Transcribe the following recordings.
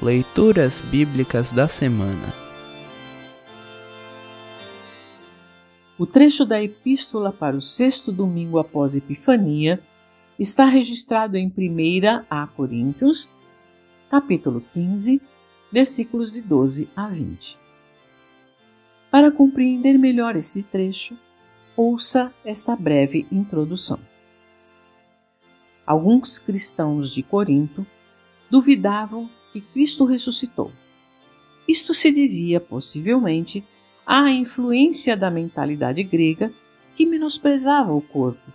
Leituras Bíblicas da Semana O trecho da Epístola para o sexto domingo após Epifania está registrado em 1 a Coríntios, capítulo 15, versículos de 12 a 20. Para compreender melhor este trecho, ouça esta breve introdução. Alguns cristãos de Corinto duvidavam que Cristo ressuscitou. Isto se devia, possivelmente, à influência da mentalidade grega que menosprezava o corpo,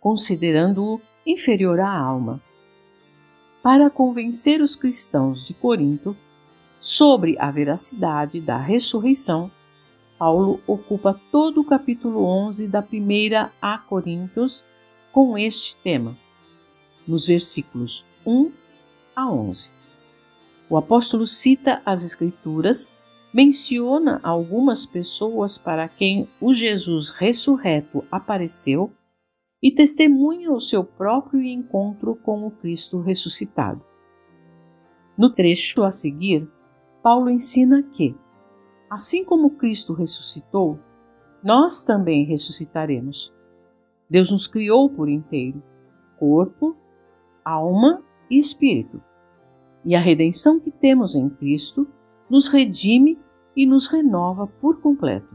considerando-o inferior à alma. Para convencer os cristãos de Corinto sobre a veracidade da ressurreição, Paulo ocupa todo o capítulo 11 da primeira a Coríntios com este tema, nos versículos 1 a 11. O apóstolo cita as Escrituras, menciona algumas pessoas para quem o Jesus ressurreto apareceu e testemunha o seu próprio encontro com o Cristo ressuscitado. No trecho a seguir, Paulo ensina que, assim como Cristo ressuscitou, nós também ressuscitaremos. Deus nos criou por inteiro, corpo, alma e espírito. E a redenção que temos em Cristo nos redime e nos renova por completo,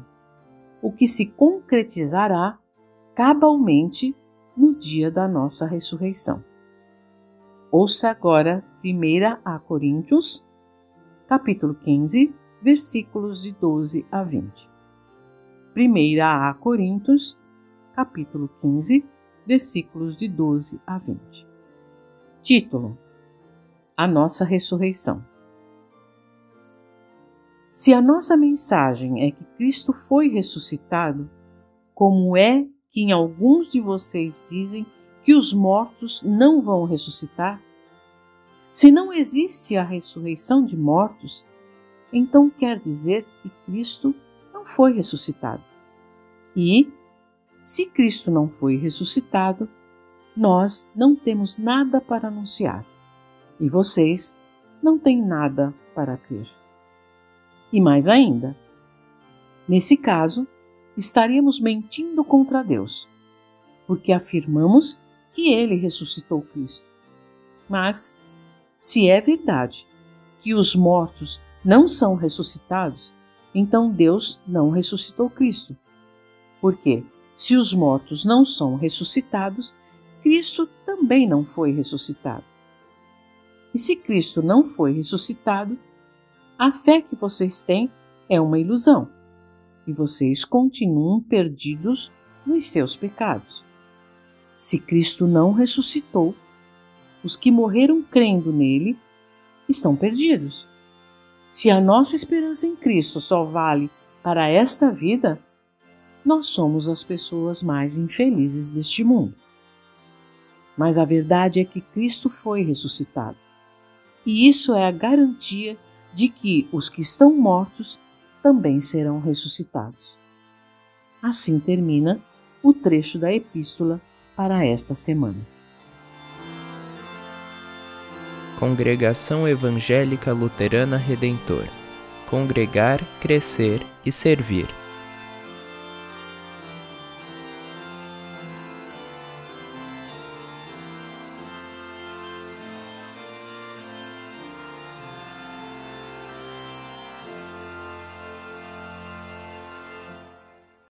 o que se concretizará cabalmente no dia da nossa ressurreição. Ouça agora 1 a Coríntios, capítulo 15, versículos de 12 a 20. 1 a Coríntios, capítulo 15, versículos de 12 a 20. Título: a nossa ressurreição. Se a nossa mensagem é que Cristo foi ressuscitado, como é que em alguns de vocês dizem que os mortos não vão ressuscitar? Se não existe a ressurreição de mortos, então quer dizer que Cristo não foi ressuscitado. E, se Cristo não foi ressuscitado, nós não temos nada para anunciar e vocês não têm nada para crer. E mais ainda, nesse caso, estaríamos mentindo contra Deus, porque afirmamos que ele ressuscitou Cristo. Mas, se é verdade que os mortos não são ressuscitados, então Deus não ressuscitou Cristo. Porque, se os mortos não são ressuscitados, Cristo também não foi ressuscitado. E se Cristo não foi ressuscitado, a fé que vocês têm é uma ilusão e vocês continuam perdidos nos seus pecados. Se Cristo não ressuscitou, os que morreram crendo nele estão perdidos. Se a nossa esperança em Cristo só vale para esta vida, nós somos as pessoas mais infelizes deste mundo. Mas a verdade é que Cristo foi ressuscitado e isso é a garantia de que os que estão mortos também serão ressuscitados. Assim termina o trecho da epístola para esta semana. Congregação Evangélica Luterana Redentor Congregar, Crescer e Servir.